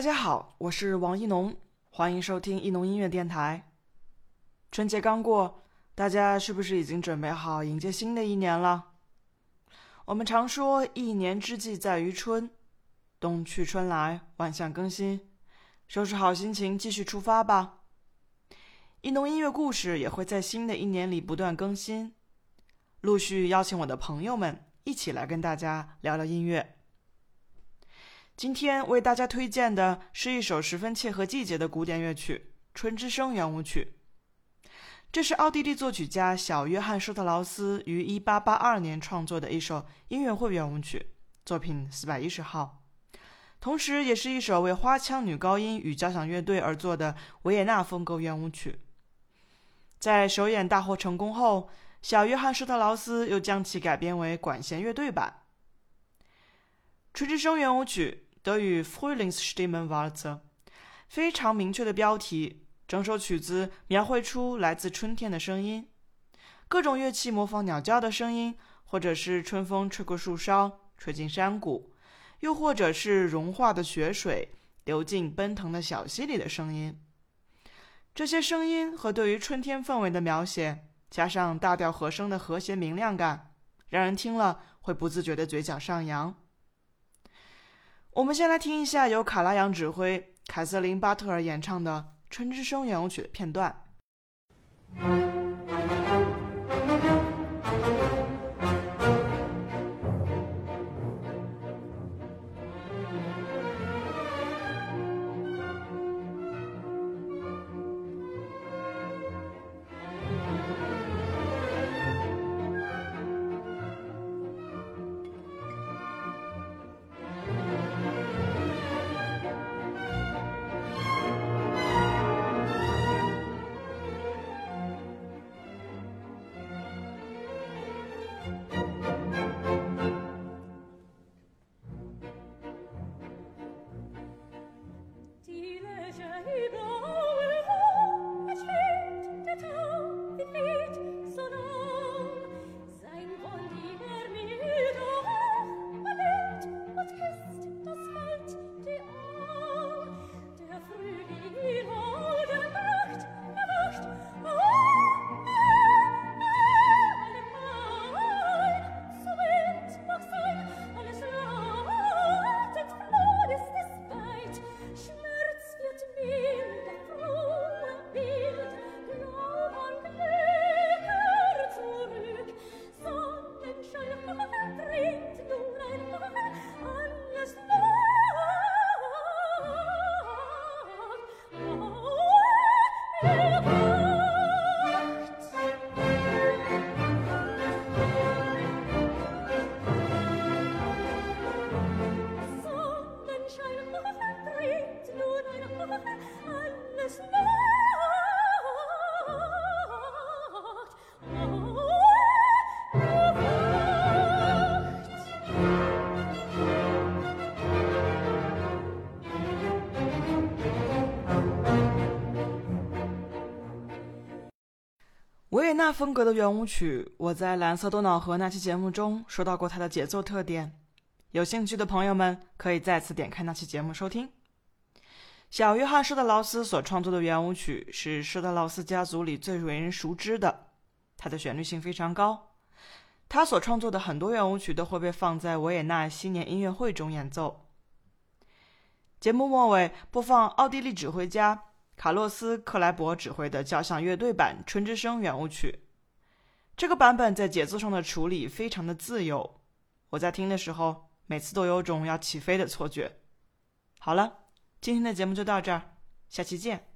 大家好，我是王一农，欢迎收听一农音乐电台。春节刚过，大家是不是已经准备好迎接新的一年了？我们常说“一年之计在于春”，冬去春来，万象更新，收拾好心情，继续出发吧。一农音乐故事也会在新的一年里不断更新，陆续邀请我的朋友们一起来跟大家聊聊音乐。今天为大家推荐的是一首十分切合季节的古典乐曲《春之声圆舞曲》。这是奥地利作曲家小约翰施特劳斯于1882年创作的一首音乐会圆舞曲，作品四百一十号，同时也是一首为花腔女高音与交响乐队而作的维也纳风格圆舞曲。在首演大获成功后，小约翰施特劳斯又将其改编为管弦乐队版《春之声圆舞曲》。德语 Frühlingsstimmenwalzer，非常明确的标题。整首曲子描绘出来自春天的声音，各种乐器模仿鸟叫的声音，或者是春风吹过树梢，吹进山谷，又或者是融化的雪水流进奔腾的小溪里的声音。这些声音和对于春天氛围的描写，加上大调和声的和谐明亮感，让人听了会不自觉的嘴角上扬。我们先来听一下由卡拉扬指挥、凯瑟琳·巴特尔演唱的《春之声》圆舞曲的片段。风格的圆舞曲，我在《蓝色多瑙河》那期节目中说到过它的节奏特点。有兴趣的朋友们可以再次点开那期节目收听。小约翰施特劳斯所创作的圆舞曲是施特劳斯家族里最为人熟知的，它的旋律性非常高。他所创作的很多圆舞曲都会被放在维也纳新年音乐会中演奏。节目末尾播放奥地利指挥家。卡洛斯·克莱伯指挥的交响乐队版《春之声》圆舞曲，这个版本在节奏上的处理非常的自由，我在听的时候每次都有种要起飞的错觉。好了，今天的节目就到这儿，下期见。